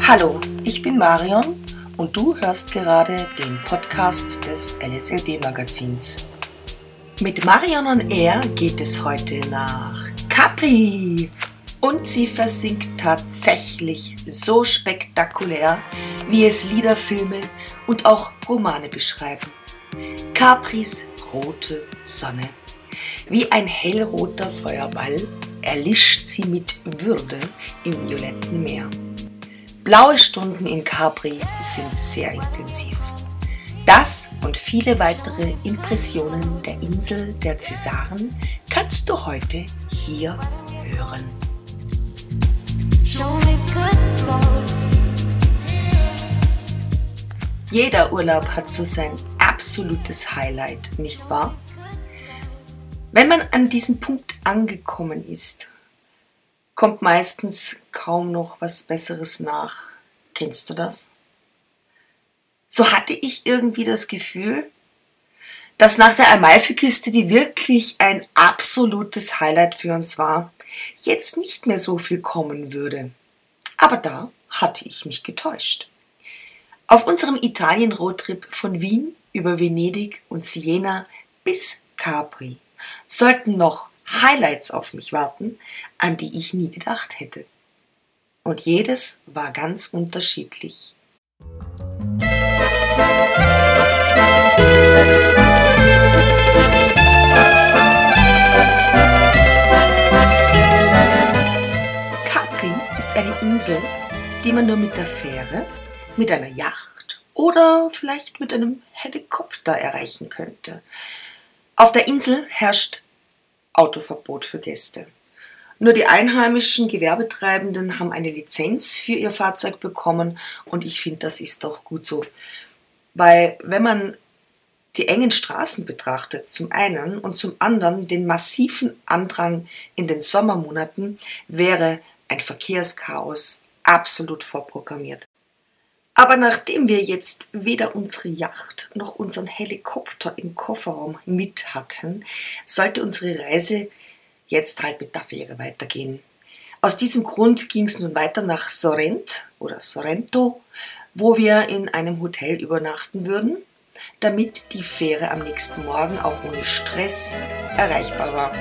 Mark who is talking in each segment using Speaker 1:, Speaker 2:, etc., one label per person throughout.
Speaker 1: Hallo, ich bin Marion und du hörst gerade den Podcast des LSLB Magazins. Mit Marion on Air geht es heute nach Capri und sie versinkt tatsächlich so spektakulär, wie es Lieder, Filme und auch Romane beschreiben. Capris rote Sonne. Wie ein hellroter Feuerball erlischt sie mit Würde im violetten Meer. Blaue Stunden in Capri sind sehr intensiv. Das und viele weitere Impressionen der Insel der Cäsaren kannst du heute hier hören. Jeder Urlaub hat so sein absolutes Highlight, nicht wahr? Wenn man an diesem Punkt angekommen ist, kommt meistens kaum noch was Besseres nach. Kennst du das? So hatte ich irgendwie das Gefühl, dass nach der Amalfi-Kiste, die wirklich ein absolutes Highlight für uns war, jetzt nicht mehr so viel kommen würde. Aber da hatte ich mich getäuscht. Auf unserem Italien-Roadtrip von Wien über Venedig und Siena bis Capri sollten noch Highlights auf mich warten, an die ich nie gedacht hätte. Und jedes war ganz unterschiedlich. Capri ist eine Insel, die man nur mit der Fähre, mit einer Yacht oder vielleicht mit einem Helikopter erreichen könnte. Auf der Insel herrscht Autoverbot für Gäste. Nur die einheimischen Gewerbetreibenden haben eine Lizenz für ihr Fahrzeug bekommen und ich finde, das ist auch gut so. Weil wenn man die engen Straßen betrachtet, zum einen und zum anderen den massiven Andrang in den Sommermonaten, wäre ein Verkehrschaos absolut vorprogrammiert. Aber nachdem wir jetzt weder unsere Yacht noch unseren Helikopter im Kofferraum mit hatten, sollte unsere Reise jetzt halt mit der Fähre weitergehen. Aus diesem Grund ging es nun weiter nach Sorrent oder Sorrento, wo wir in einem Hotel übernachten würden, damit die Fähre am nächsten Morgen auch ohne Stress erreichbar war.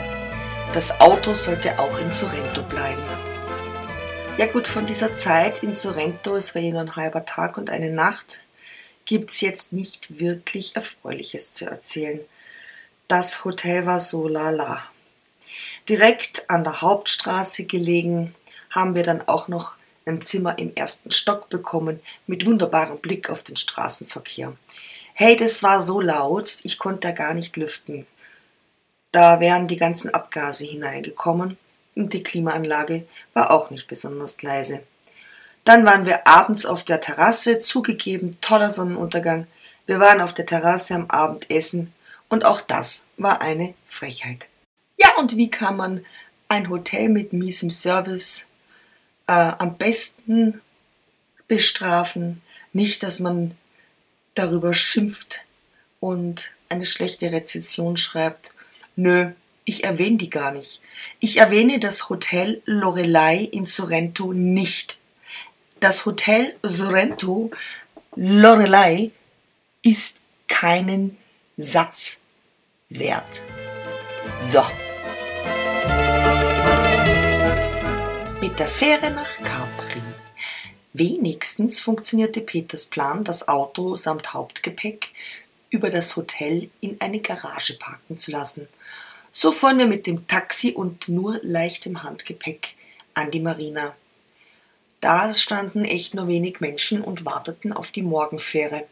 Speaker 1: Das Auto sollte auch in Sorrento bleiben. Ja gut, von dieser Zeit in Sorrento, es war ja nur ein halber Tag und eine Nacht, gibt es jetzt nicht wirklich Erfreuliches zu erzählen. Das Hotel war so lala. Direkt an der Hauptstraße gelegen haben wir dann auch noch ein Zimmer im ersten Stock bekommen mit wunderbarem Blick auf den Straßenverkehr. Hey, das war so laut, ich konnte da gar nicht lüften. Da wären die ganzen Abgase hineingekommen und die Klimaanlage war auch nicht besonders leise. Dann waren wir abends auf der Terrasse, zugegeben toller Sonnenuntergang. Wir waren auf der Terrasse am Abendessen und auch das war eine Frechheit. Ja, und wie kann man ein Hotel mit miesem Service äh, am besten bestrafen? Nicht, dass man darüber schimpft und eine schlechte Rezession schreibt. Nö, ich erwähne die gar nicht. Ich erwähne das Hotel Lorelei in Sorrento nicht. Das Hotel Sorrento Lorelei ist keinen Satz wert. So. Mit der Fähre nach Capri. Wenigstens funktionierte Peters Plan, das Auto samt Hauptgepäck über das Hotel in eine Garage parken zu lassen – so fuhren wir mit dem Taxi und nur leichtem Handgepäck an die Marina. Da standen echt nur wenig Menschen und warteten auf die Morgenfähre.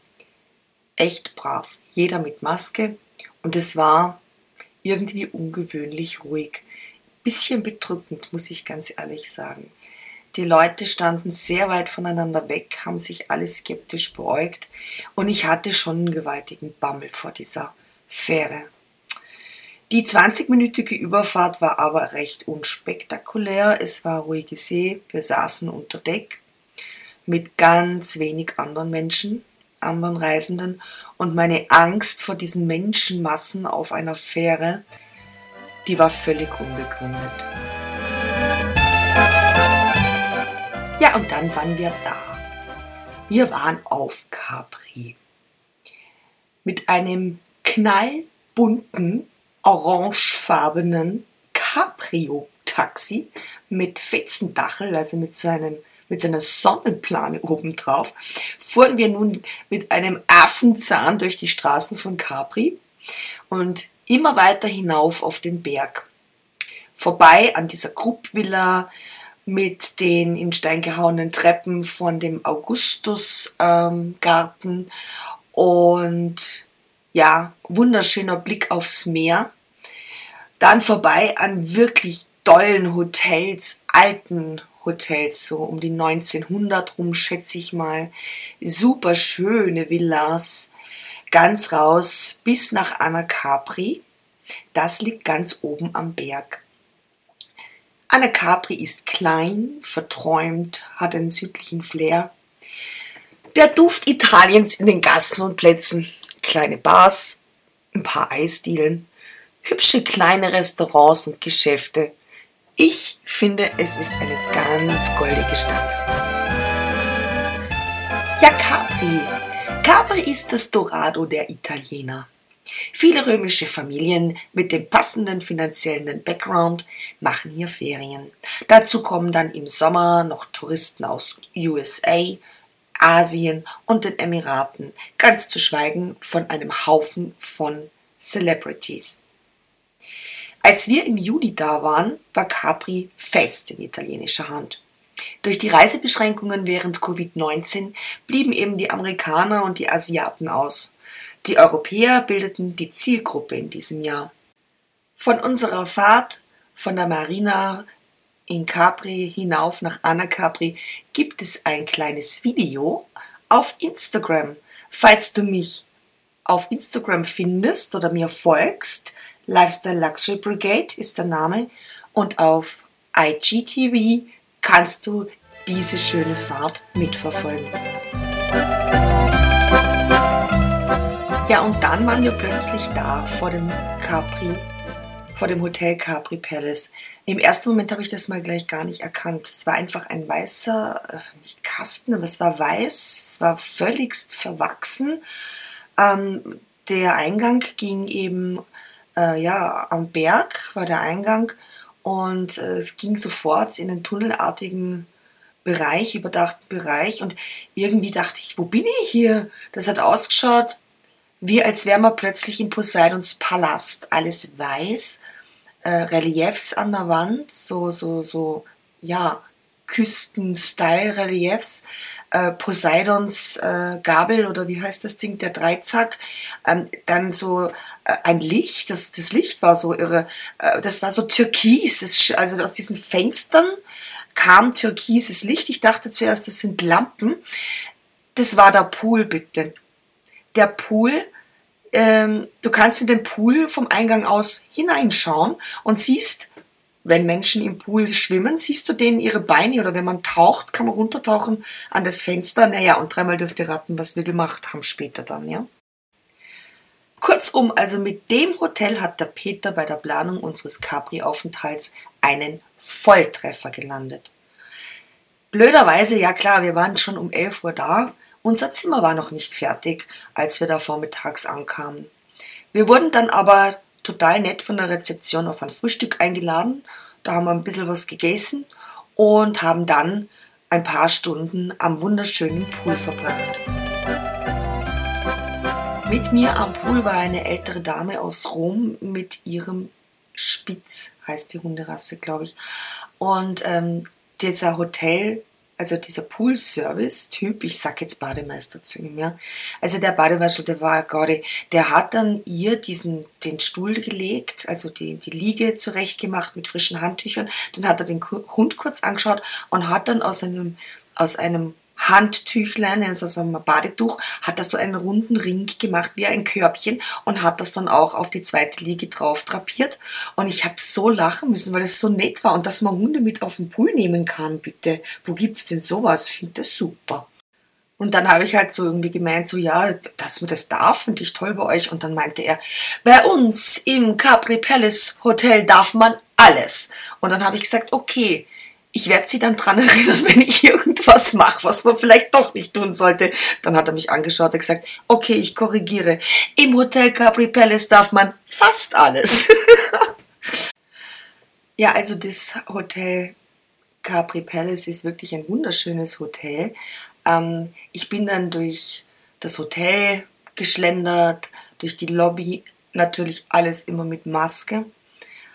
Speaker 1: Echt brav, jeder mit Maske und es war irgendwie ungewöhnlich ruhig. Bisschen bedrückend, muss ich ganz ehrlich sagen. Die Leute standen sehr weit voneinander weg, haben sich alle skeptisch beäugt und ich hatte schon einen gewaltigen Bammel vor dieser Fähre. Die 20-minütige Überfahrt war aber recht unspektakulär. Es war ruhige See. Wir saßen unter Deck mit ganz wenig anderen Menschen, anderen Reisenden. Und meine Angst vor diesen Menschenmassen auf einer Fähre, die war völlig unbegründet. Ja, und dann waren wir da. Wir waren auf Capri mit einem knallbunten, orangefarbenen Cabrio-Taxi mit Fetzendachel, also mit so einem mit so einer Sonnenplane obendrauf, fuhren wir nun mit einem Affenzahn durch die Straßen von Capri und immer weiter hinauf auf den Berg. Vorbei an dieser Kruppvilla mit den in Stein gehauenen Treppen von dem Augustusgarten ähm, und ja, wunderschöner Blick aufs Meer. Dann vorbei an wirklich tollen Hotels, alten Hotels, so um die 1900 rum, schätze ich mal. Super schöne Villas, ganz raus bis nach Anacapri. Das liegt ganz oben am Berg. Anacapri ist klein, verträumt, hat einen südlichen Flair. Der Duft Italiens in den Gassen und Plätzen, kleine Bars, ein paar Eisdielen, hübsche kleine Restaurants und Geschäfte, ich finde, es ist eine ganz goldige Stadt. Ja, Capri. Capri ist das Dorado der Italiener. Viele römische Familien mit dem passenden finanziellen Background machen hier Ferien. Dazu kommen dann im Sommer noch Touristen aus USA, Asien und den Emiraten, ganz zu schweigen von einem Haufen von Celebrities. Als wir im Juli da waren, war Capri fest in italienischer Hand. Durch die Reisebeschränkungen während Covid-19 blieben eben die Amerikaner und die Asiaten aus. Die Europäer bildeten die Zielgruppe in diesem Jahr. Von unserer Fahrt von der Marina in Capri hinauf nach Anacapri gibt es ein kleines Video auf Instagram. Falls du mich auf Instagram findest oder mir folgst, Lifestyle Luxury Brigade ist der Name und auf IGTV kannst du diese schöne Fahrt mitverfolgen. Ja, und dann waren wir plötzlich da vor dem Capri, vor dem Hotel Capri Palace. Im ersten Moment habe ich das mal gleich gar nicht erkannt. Es war einfach ein weißer, äh, nicht Kasten, aber es war weiß, es war völligst verwachsen. Ähm, der Eingang ging eben äh, ja, am Berg war der Eingang und äh, es ging sofort in einen tunnelartigen Bereich, überdachten Bereich und irgendwie dachte ich, wo bin ich hier? Das hat ausgeschaut, wie als wären wir plötzlich in Poseidons Palast. Alles weiß, äh, Reliefs an der Wand, so, so, so, ja, Küsten-Style-Reliefs, äh, Poseidons äh, Gabel oder wie heißt das Ding, der Dreizack, ähm, dann so äh, ein Licht, das, das Licht war so irre, äh, das war so türkis, also aus diesen Fenstern kam türkises Licht. Ich dachte zuerst, das sind Lampen. Das war der Pool, bitte. Der Pool, ähm, du kannst in den Pool vom Eingang aus hineinschauen und siehst wenn Menschen im Pool schwimmen, siehst du denen ihre Beine oder wenn man taucht, kann man runtertauchen an das Fenster. Naja, und dreimal dürft ihr raten, was wir gemacht haben später dann, ja. Kurzum, also mit dem Hotel hat der Peter bei der Planung unseres Capri-Aufenthalts einen Volltreffer gelandet. Blöderweise, ja klar, wir waren schon um 11 Uhr da. Unser Zimmer war noch nicht fertig, als wir da vormittags ankamen. Wir wurden dann aber total nett von der Rezeption auf ein Frühstück eingeladen. Da haben wir ein bisschen was gegessen und haben dann ein paar Stunden am wunderschönen Pool verbracht. Mit mir am Pool war eine ältere Dame aus Rom mit ihrem Spitz, heißt die Hunderasse, glaube ich. Und ähm, dieser Hotel also dieser Pool-Service-Typ, ich sag jetzt Bademeister zu ihm, ja. Also der Badewaschel, der war gerade, der hat dann ihr diesen, den Stuhl gelegt, also die, die Liege zurechtgemacht mit frischen Handtüchern. Dann hat er den Hund kurz angeschaut und hat dann aus einem, aus einem Handtüchlein, also so ein Badetuch, hat er so einen runden Ring gemacht wie ein Körbchen und hat das dann auch auf die zweite Liege drauf drapiert. Und ich habe so lachen müssen, weil es so nett war und dass man Hunde mit auf den Pool nehmen kann, bitte. Wo gibt's denn sowas? Finde das super. Und dann habe ich halt so irgendwie gemeint, so ja, dass man das darf, finde ich toll bei euch. Und dann meinte er, bei uns im Capri Palace Hotel darf man alles. Und dann habe ich gesagt, okay, ich werde sie dann dran erinnern, wenn ich irgendwas mache, was man vielleicht doch nicht tun sollte. Dann hat er mich angeschaut und gesagt, okay, ich korrigiere. Im Hotel Capri Palace darf man fast alles. ja, also das Hotel Capri Palace ist wirklich ein wunderschönes Hotel. Ähm, ich bin dann durch das Hotel geschlendert, durch die Lobby, natürlich alles immer mit Maske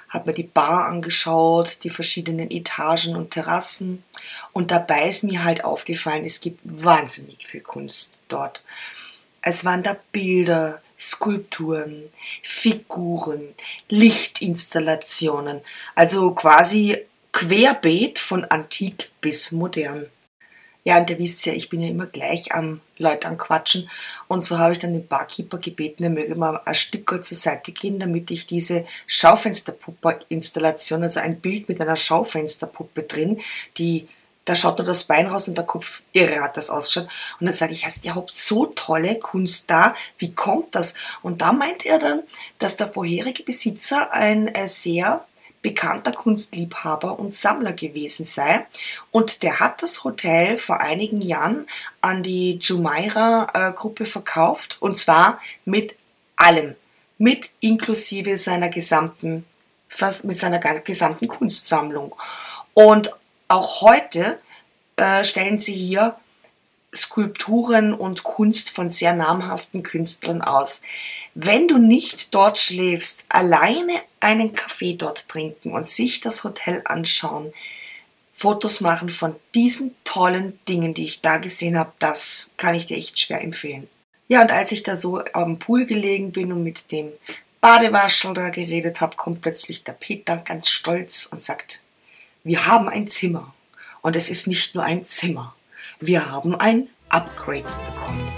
Speaker 1: habe mir die Bar angeschaut, die verschiedenen Etagen und Terrassen. Und dabei ist mir halt aufgefallen, es gibt wahnsinnig viel Kunst dort. Es waren da Bilder, Skulpturen, Figuren, Lichtinstallationen, also quasi querbeet von antik bis modern. Ja, und ihr wisst ja, ich bin ja immer gleich am Leute anquatschen. Und so habe ich dann den Barkeeper gebeten, er möge mal ein Stück zur Seite gehen, damit ich diese Schaufensterpuppe-Installation, also ein Bild mit einer Schaufensterpuppe drin, die da schaut nur das Bein raus und der Kopf irre hat das ausgeschaut. Und dann sage ich, hast ihr habt so tolle Kunst da, wie kommt das? Und da meint er dann, dass der vorherige Besitzer ein äh, sehr bekannter Kunstliebhaber und Sammler gewesen sei. Und der hat das Hotel vor einigen Jahren an die Jumeirah-Gruppe verkauft. Und zwar mit allem. Mit inklusive seiner gesamten, mit seiner gesamten Kunstsammlung. Und auch heute äh, stellen sie hier Skulpturen und Kunst von sehr namhaften Künstlern aus. Wenn du nicht dort schläfst, alleine einen Kaffee dort trinken und sich das Hotel anschauen, Fotos machen von diesen tollen Dingen, die ich da gesehen habe, das kann ich dir echt schwer empfehlen. Ja, und als ich da so am Pool gelegen bin und mit dem Badewaschel da geredet habe, kommt plötzlich der Peter ganz stolz und sagt, wir haben ein Zimmer. Und es ist nicht nur ein Zimmer. Wir haben ein Upgrade bekommen.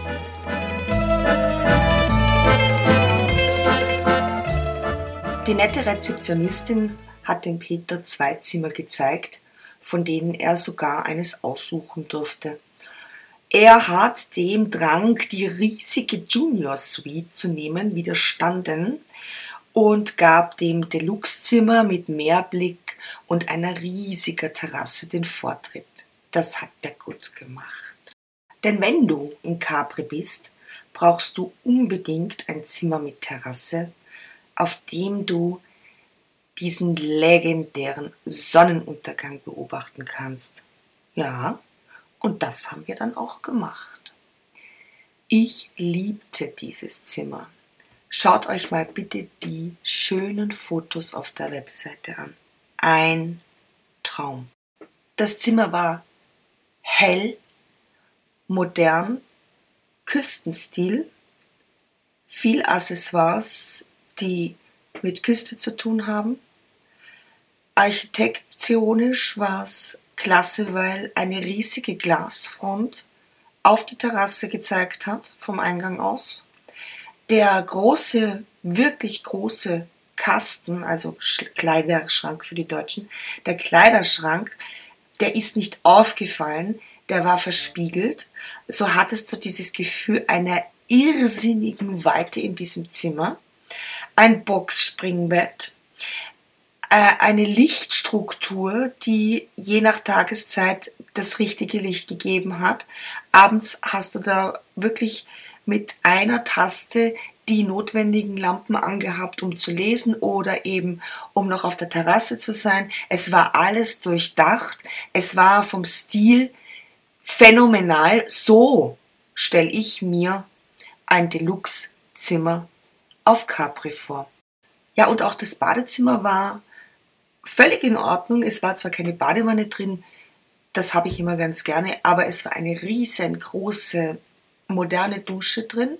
Speaker 1: Die nette Rezeptionistin hat dem Peter zwei Zimmer gezeigt, von denen er sogar eines aussuchen durfte. Er hat dem Drang, die riesige Junior Suite zu nehmen, widerstanden und gab dem Deluxe-Zimmer mit Meerblick und einer riesigen Terrasse den Vortritt. Das hat er gut gemacht. Denn wenn du in Capri bist, brauchst du unbedingt ein Zimmer mit Terrasse auf dem du diesen legendären Sonnenuntergang beobachten kannst. Ja, und das haben wir dann auch gemacht. Ich liebte dieses Zimmer. Schaut euch mal bitte die schönen Fotos auf der Webseite an. Ein Traum. Das Zimmer war hell, modern, Küstenstil, viel Accessoires die mit Küste zu tun haben. Architektonisch war es klasse, weil eine riesige Glasfront auf die Terrasse gezeigt hat, vom Eingang aus. Der große, wirklich große Kasten, also Kleiderschrank für die Deutschen, der Kleiderschrank, der ist nicht aufgefallen, der war verspiegelt. So hattest du dieses Gefühl einer irrsinnigen Weite in diesem Zimmer ein Boxspringbett, äh, eine Lichtstruktur, die je nach Tageszeit das richtige Licht gegeben hat. Abends hast du da wirklich mit einer Taste die notwendigen Lampen angehabt, um zu lesen oder eben um noch auf der Terrasse zu sein. Es war alles durchdacht. Es war vom Stil phänomenal. So stelle ich mir ein Deluxe-Zimmer auf Capri vor. Ja, und auch das Badezimmer war völlig in Ordnung. Es war zwar keine Badewanne drin, das habe ich immer ganz gerne, aber es war eine riesengroße moderne Dusche drin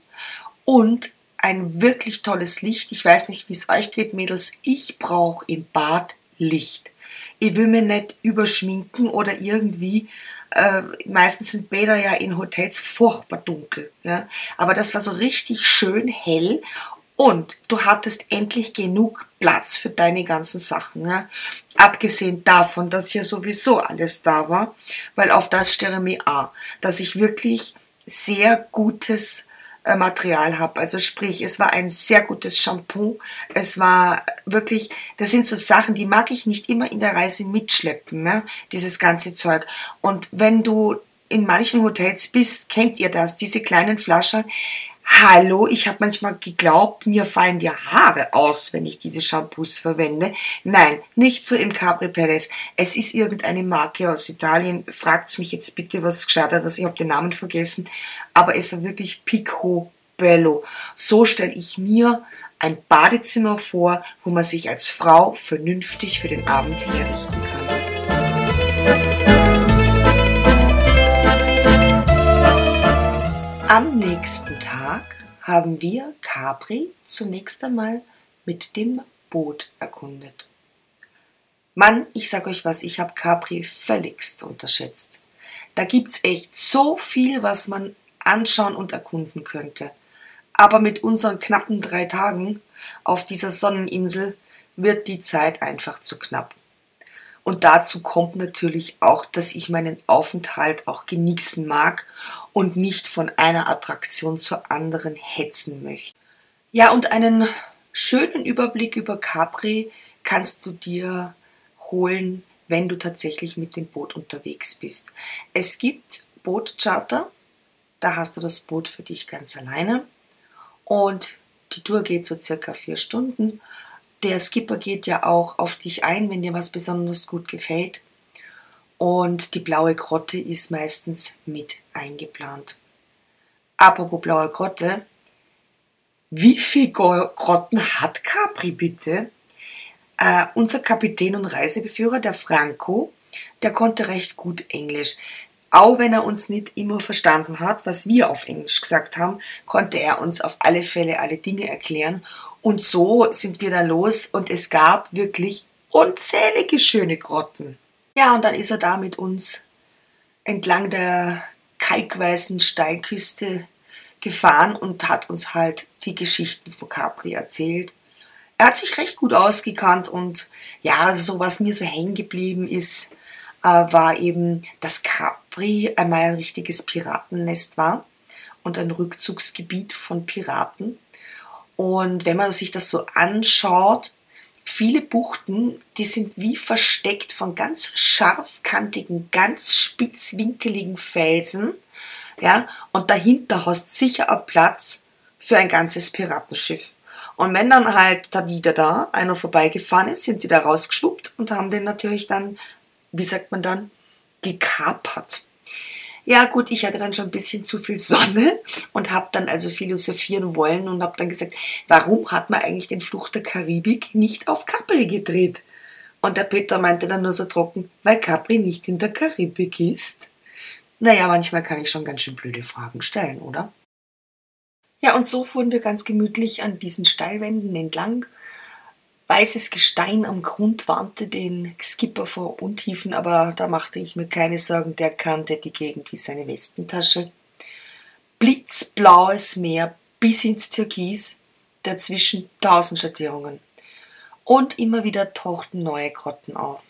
Speaker 1: und ein wirklich tolles Licht. Ich weiß nicht, wie es euch geht, Mädels. Ich brauche im Bad Licht. Ich will mir nicht überschminken oder irgendwie. Äh, meistens sind Bäder ja in Hotels furchtbar dunkel. Ja? Aber das war so richtig schön hell und du hattest endlich genug Platz für deine ganzen Sachen. Ja? Abgesehen davon, dass ja sowieso alles da war, weil auf das störe mich auch, dass ich wirklich sehr gutes Material habe. Also sprich, es war ein sehr gutes Shampoo. Es war wirklich, das sind so Sachen, die mag ich nicht immer in der Reise mitschleppen, ne? dieses ganze Zeug. Und wenn du in manchen Hotels bist, kennt ihr das, diese kleinen Flaschen. Hallo, ich habe manchmal geglaubt, mir fallen die Haare aus, wenn ich diese Shampoos verwende. Nein, nicht so im Capri Palace. Es ist irgendeine Marke aus Italien. Fragt's mich jetzt bitte was Gescheiteres, ich habe den Namen vergessen. Aber es war wirklich Picobello. So stelle ich mir ein Badezimmer vor, wo man sich als Frau vernünftig für den Abend herrichten kann. Am nächsten Tag haben wir Capri zunächst einmal mit dem Boot erkundet. Mann, ich sag euch was, ich habe Capri völligst unterschätzt. Da gibt's echt so viel, was man anschauen und erkunden könnte. Aber mit unseren knappen drei Tagen auf dieser Sonneninsel wird die Zeit einfach zu knapp. Und dazu kommt natürlich auch, dass ich meinen Aufenthalt auch genießen mag und nicht von einer Attraktion zur anderen hetzen möchte. Ja, und einen schönen Überblick über Capri kannst du dir holen, wenn du tatsächlich mit dem Boot unterwegs bist. Es gibt Bootcharter, da hast du das Boot für dich ganz alleine und die Tour geht so circa vier Stunden der Skipper geht ja auch auf dich ein, wenn dir was besonders gut gefällt. Und die blaue Grotte ist meistens mit eingeplant. Apropos blaue Grotte, wie viele Grotten hat Capri bitte? Äh, unser Kapitän und Reisebeführer, der Franco, der konnte recht gut Englisch. Auch wenn er uns nicht immer verstanden hat, was wir auf Englisch gesagt haben, konnte er uns auf alle Fälle alle Dinge erklären und so sind wir da los und es gab wirklich unzählige schöne Grotten. Ja, und dann ist er da mit uns entlang der kalkweißen Steilküste gefahren und hat uns halt die Geschichten von Capri erzählt. Er hat sich recht gut ausgekannt und ja, so was mir so hängen geblieben ist, äh, war eben, dass Capri einmal ein richtiges Piratennest war und ein Rückzugsgebiet von Piraten. Und wenn man sich das so anschaut, viele Buchten, die sind wie versteckt von ganz scharfkantigen, ganz spitzwinkeligen Felsen. Ja, und dahinter hast sicher einen Platz für ein ganzes Piratenschiff. Und wenn dann halt da wieder da einer vorbeigefahren ist, sind die da rausgeschluppt und haben den natürlich dann, wie sagt man dann, gekapert. Ja gut, ich hatte dann schon ein bisschen zu viel Sonne und habe dann also philosophieren wollen und habe dann gesagt, warum hat man eigentlich den Fluch der Karibik nicht auf Capri gedreht? Und der Peter meinte dann nur so trocken, weil Capri nicht in der Karibik ist. Naja, manchmal kann ich schon ganz schön blöde Fragen stellen, oder? Ja, und so fuhren wir ganz gemütlich an diesen Steilwänden entlang weißes Gestein am Grund warnte den Skipper vor Untiefen, aber da machte ich mir keine Sorgen, der kannte die Gegend wie seine Westentasche. Blitzblaues Meer bis ins Türkis, dazwischen tausend Schattierungen. Und immer wieder tauchten neue Grotten auf.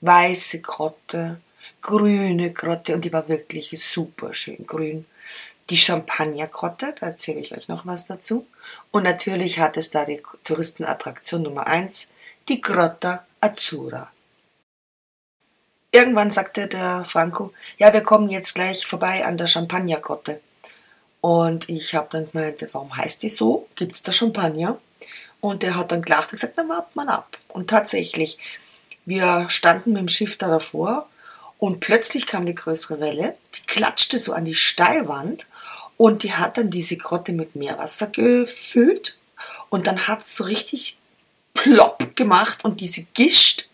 Speaker 1: Weiße Grotte, grüne Grotte und die war wirklich super schön grün die Champagnergrotte, da erzähle ich euch noch was dazu. Und natürlich hat es da die Touristenattraktion Nummer 1, die Grotta Azzurra. Irgendwann sagte der Franco, ja, wir kommen jetzt gleich vorbei an der Champagnergrotte. Und ich habe dann gemeint, warum heißt die so? Gibt es da Champagner? Und er hat dann gelacht und gesagt, dann wartet man ab. Und tatsächlich, wir standen mit dem Schiff da davor und plötzlich kam eine größere Welle, die klatschte so an die Steilwand und die hat dann diese Grotte mit Meerwasser gefüllt und dann hat es so richtig plopp gemacht und diese Gischt,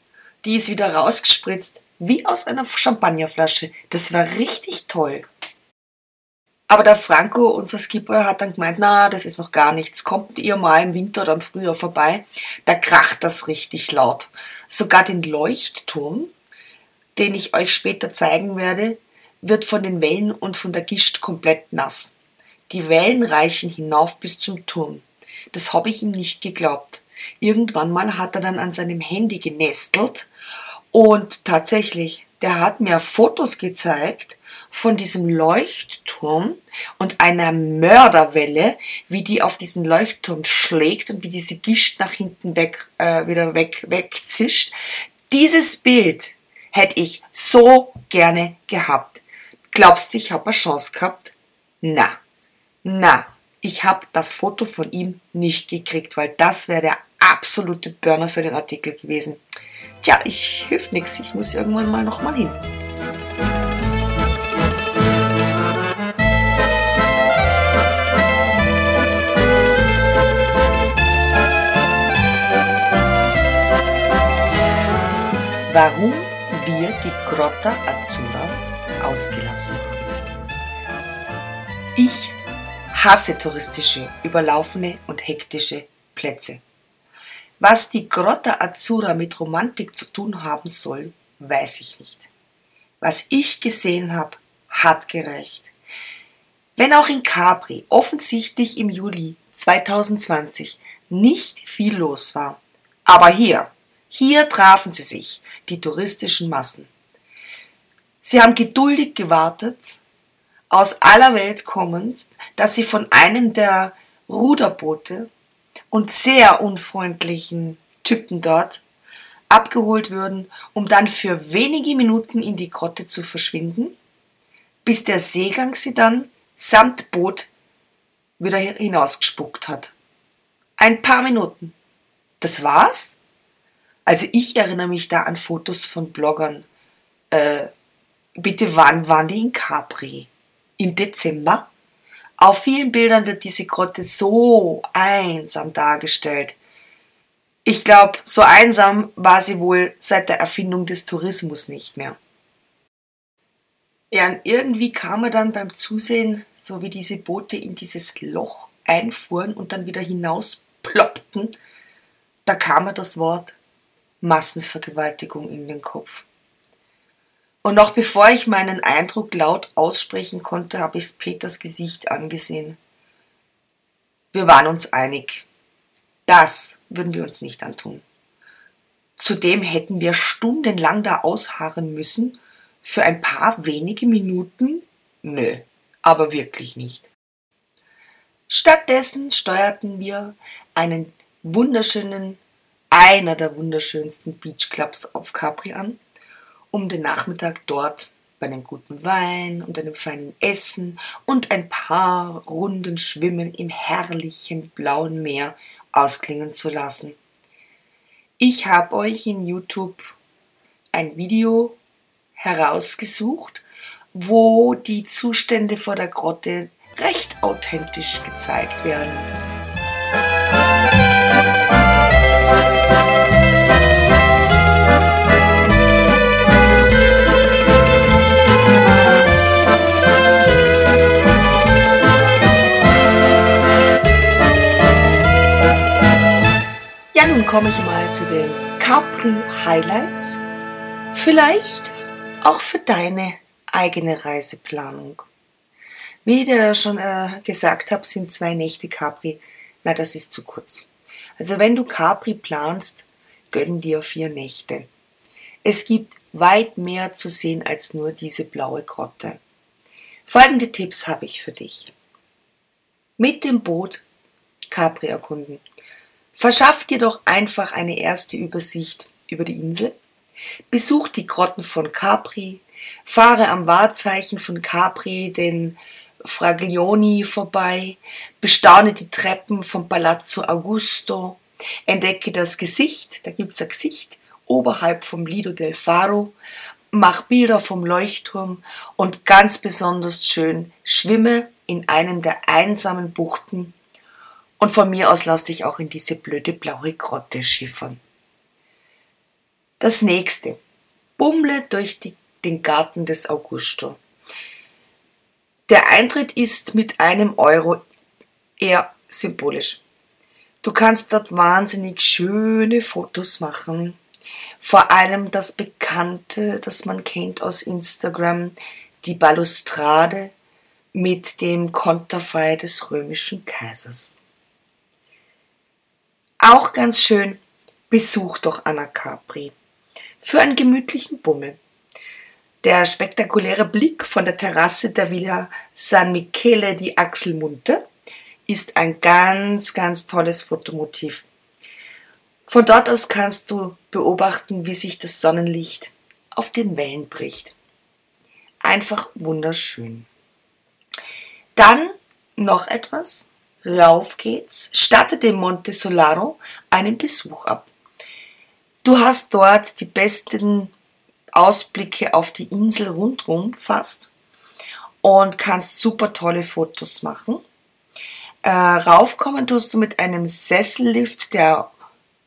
Speaker 1: die ist wieder rausgespritzt, wie aus einer Champagnerflasche. Das war richtig toll. Aber der Franco, unser Skipper, hat dann gemeint, na, das ist noch gar nichts. Kommt ihr mal im Winter oder im Frühjahr vorbei, da kracht das richtig laut. Sogar den Leuchtturm, den ich euch später zeigen werde, wird von den Wellen und von der Gischt komplett nass. Die Wellen reichen hinauf bis zum Turm. Das habe ich ihm nicht geglaubt. Irgendwann mal hat er dann an seinem Handy genestelt und tatsächlich, der hat mir Fotos gezeigt von diesem Leuchtturm und einer Mörderwelle, wie die auf diesen Leuchtturm schlägt und wie diese Gischt nach hinten weg, äh, wieder weg, wegzischt. Dieses Bild hätte ich so gerne gehabt. Glaubst du, ich habe eine Chance gehabt? Na, na, ich habe das Foto von ihm nicht gekriegt, weil das wäre der absolute Burner für den Artikel gewesen. Tja, ich hilft nichts, ich muss irgendwann mal nochmal hin. Warum wir die Grotta Azzurra ausgelassen haben. Ich hasse touristische, überlaufene und hektische Plätze. Was die Grotta Azzurra mit Romantik zu tun haben soll, weiß ich nicht. Was ich gesehen habe, hat gereicht. Wenn auch in Capri offensichtlich im Juli 2020 nicht viel los war, aber hier, hier trafen sie sich, die touristischen Massen. Sie haben geduldig gewartet, aus aller Welt kommend, dass sie von einem der Ruderboote und sehr unfreundlichen Typen dort abgeholt würden, um dann für wenige Minuten in die Grotte zu verschwinden, bis der Seegang sie dann samt Boot wieder hinausgespuckt hat. Ein paar Minuten. Das war's? Also ich erinnere mich da an Fotos von Bloggern. Äh, bitte, wann waren die in Capri? Im Dezember? Auf vielen Bildern wird diese Grotte so einsam dargestellt. Ich glaube, so einsam war sie wohl seit der Erfindung des Tourismus nicht mehr. Ja, und irgendwie kam er dann beim Zusehen, so wie diese Boote in dieses Loch einfuhren und dann wieder hinaus ploppten, da kam mir das Wort Massenvergewaltigung in den Kopf. Und noch bevor ich meinen Eindruck laut aussprechen konnte, habe ich Peters Gesicht angesehen. Wir waren uns einig. Das würden wir uns nicht antun. Zudem hätten wir stundenlang da ausharren müssen. Für ein paar wenige Minuten? Nö, aber wirklich nicht. Stattdessen steuerten wir einen wunderschönen, einer der wunderschönsten Beachclubs auf Capri an um den Nachmittag dort bei einem guten Wein und einem feinen Essen und ein paar Runden Schwimmen im herrlichen blauen Meer ausklingen zu lassen. Ich habe euch in YouTube ein Video herausgesucht, wo die Zustände vor der Grotte recht authentisch gezeigt werden. Komme ich mal zu den Capri Highlights. Vielleicht auch für deine eigene Reiseplanung. Wie ich dir schon äh, gesagt habe, sind zwei Nächte Capri. Na, das ist zu kurz. Also wenn du Capri planst, gönn dir vier Nächte. Es gibt weit mehr zu sehen als nur diese blaue Grotte. Folgende Tipps habe ich für dich. Mit dem Boot Capri erkunden. Verschaff dir doch einfach eine erste Übersicht über die Insel, besuch die Grotten von Capri, fahre am Wahrzeichen von Capri den Fraglioni vorbei, bestaune die Treppen vom Palazzo Augusto, entdecke das Gesicht, da gibt's ein Gesicht, oberhalb vom Lido del Faro, mach Bilder vom Leuchtturm und ganz besonders schön schwimme in einen der einsamen Buchten und von mir aus lass dich auch in diese blöde blaue Grotte schiffern. Das nächste. Bummle durch die, den Garten des Augusto. Der Eintritt ist mit einem Euro eher symbolisch. Du kannst dort wahnsinnig schöne Fotos machen. Vor allem das Bekannte, das man kennt aus Instagram, die Balustrade mit dem Konterfei des römischen Kaisers. Auch ganz schön, besuch doch Anna Capri. Für einen gemütlichen Bummel. Der spektakuläre Blick von der Terrasse der Villa San Michele di Axelmunte ist ein ganz, ganz tolles Fotomotiv. Von dort aus kannst du beobachten, wie sich das Sonnenlicht auf den Wellen bricht. Einfach wunderschön. Dann noch etwas. Rauf geht's. Statte dem Monte Solaro einen Besuch ab. Du hast dort die besten Ausblicke auf die Insel rundherum fast und kannst super tolle Fotos machen. Äh, raufkommen tust du mit einem Sessellift, der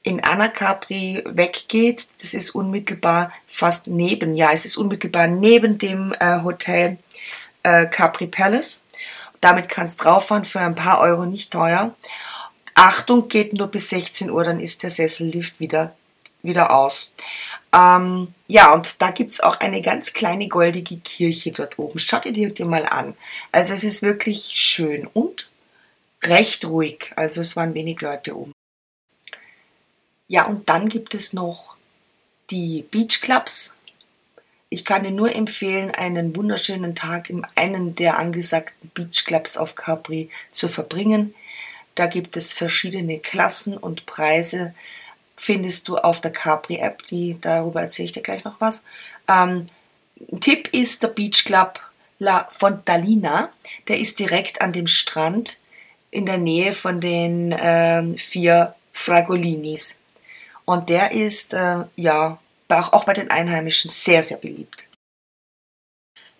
Speaker 1: in Anacapri weggeht. Das ist unmittelbar fast neben, ja, es ist unmittelbar neben dem äh, Hotel äh, Capri Palace. Damit kannst du rauffahren für ein paar Euro, nicht teuer. Achtung, geht nur bis 16 Uhr, dann ist der Sessellift wieder, wieder aus. Ähm, ja, und da gibt es auch eine ganz kleine goldige Kirche dort oben. Schaut ihr die mal an. Also es ist wirklich schön und recht ruhig. Also es waren wenig Leute oben. Ja, und dann gibt es noch die Beach Clubs. Ich kann dir nur empfehlen, einen wunderschönen Tag in einem der angesagten Beach Clubs auf Capri zu verbringen. Da gibt es verschiedene Klassen und Preise. Findest du auf der Capri App, die darüber erzähle ich dir gleich noch was. Ähm, Tipp ist der Beach Club La Fontalina. Der ist direkt an dem Strand in der Nähe von den ähm, vier Fragolinis. Und der ist äh, ja auch bei den Einheimischen sehr, sehr beliebt.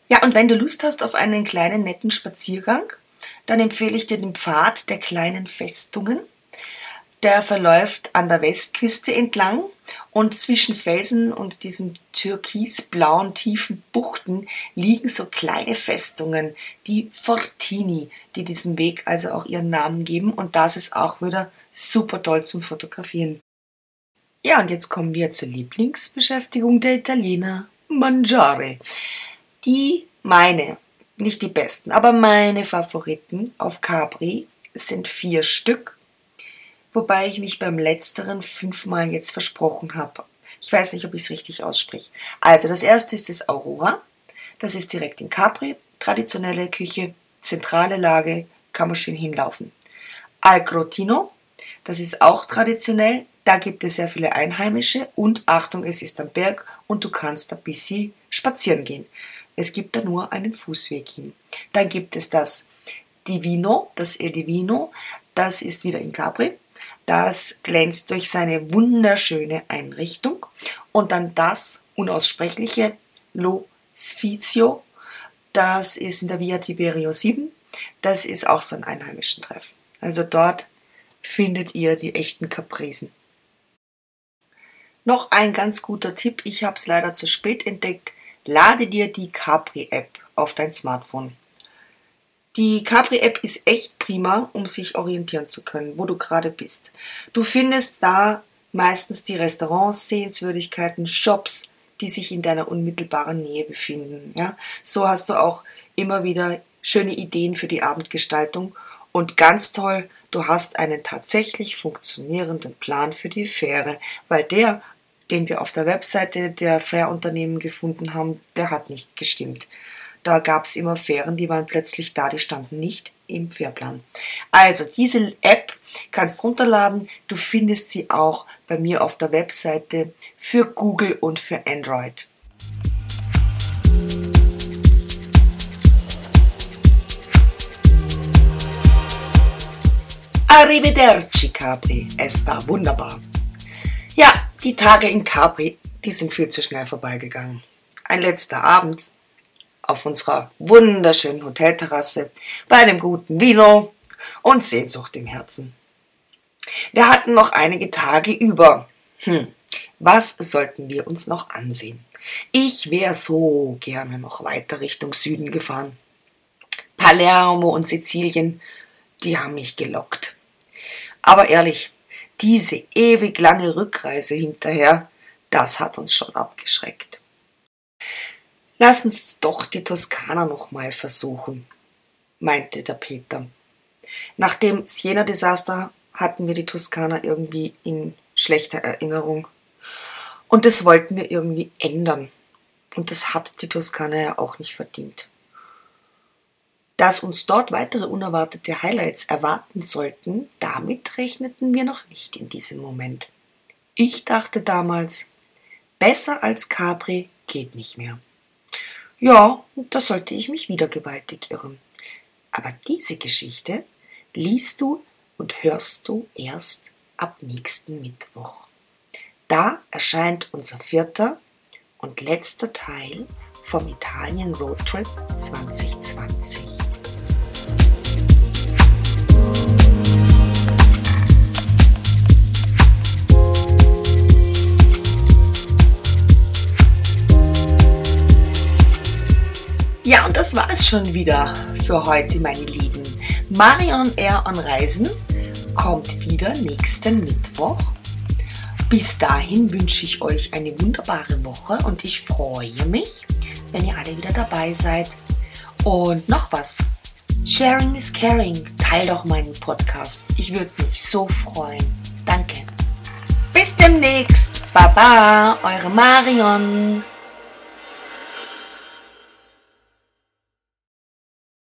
Speaker 1: Ja, und wenn du Lust hast auf einen kleinen netten Spaziergang, dann empfehle ich dir den Pfad der kleinen Festungen. Der verläuft an der Westküste entlang und zwischen Felsen und diesen türkisblauen tiefen Buchten liegen so kleine Festungen, die Fortini, die diesem Weg also auch ihren Namen geben und das ist auch wieder super toll zum Fotografieren. Ja, und jetzt kommen wir zur Lieblingsbeschäftigung der Italiener, Mangiare. Die meine, nicht die besten, aber meine Favoriten auf Capri sind vier Stück, wobei ich mich beim letzteren fünfmal jetzt versprochen habe. Ich weiß nicht, ob ich es richtig ausspreche. Also, das erste ist das Aurora. Das ist direkt in Capri. Traditionelle Küche, zentrale Lage, kann man schön hinlaufen. Al Crotino, das ist auch traditionell, da gibt es sehr viele Einheimische und Achtung, es ist am Berg und du kannst da bis sie spazieren gehen. Es gibt da nur einen Fußweg hin. Dann gibt es das Divino, das El Divino, das ist wieder in Capri. Das glänzt durch seine wunderschöne Einrichtung. Und dann das unaussprechliche Lo Sfizio, das ist in der Via Tiberio 7. Das ist auch so ein einheimischen Treff. Also dort findet ihr die echten Capresen. Noch ein ganz guter Tipp, ich habe es leider zu spät entdeckt. Lade dir die Capri-App auf dein Smartphone. Die Capri-App ist echt prima, um sich orientieren zu können, wo du gerade bist. Du findest da meistens die Restaurants, Sehenswürdigkeiten, Shops, die sich in deiner unmittelbaren Nähe befinden. Ja? So hast du auch immer wieder schöne Ideen für die Abendgestaltung und ganz toll, du hast einen tatsächlich funktionierenden Plan für die Fähre, weil der den wir auf der Webseite der Fährunternehmen gefunden haben, der hat nicht gestimmt. Da gab es immer Fähren, die waren plötzlich da, die standen nicht im Fährplan. Also diese App kannst runterladen. Du findest sie auch bei mir auf der Webseite für Google und für Android. Arrivederci Capri, es war wunderbar. Ja, die Tage in Capri, die sind viel zu schnell vorbeigegangen. Ein letzter Abend auf unserer wunderschönen Hotelterrasse bei einem guten Vino und Sehnsucht im Herzen. Wir hatten noch einige Tage über. Hm, was sollten wir uns noch ansehen? Ich wäre so gerne noch weiter Richtung Süden gefahren. Palermo und Sizilien, die haben mich gelockt. Aber ehrlich, diese ewig lange Rückreise hinterher, das hat uns schon abgeschreckt. Lass uns doch die Toskana noch mal versuchen, meinte der Peter. Nach dem Siena-Desaster hatten wir die Toskana irgendwie in schlechter Erinnerung. Und das wollten wir irgendwie ändern. Und das hat die Toskana ja auch nicht verdient. Dass uns dort weitere unerwartete Highlights erwarten sollten, damit rechneten wir noch nicht in diesem Moment. Ich dachte damals, besser als Capri geht nicht mehr. Ja, da sollte ich mich wieder gewaltig irren. Aber diese Geschichte liest du und hörst du erst ab nächsten Mittwoch. Da erscheint unser vierter und letzter Teil vom Italien Roadtrip 2020. Ja, und das war es schon wieder für heute, meine Lieben. Marion Air on Reisen kommt wieder nächsten Mittwoch. Bis dahin wünsche ich euch eine wunderbare Woche und ich freue mich, wenn ihr alle wieder dabei seid. Und noch was. Sharing is caring. Teil doch meinen Podcast. Ich würde mich so freuen. Danke. Bis demnächst. Baba, eure Marion.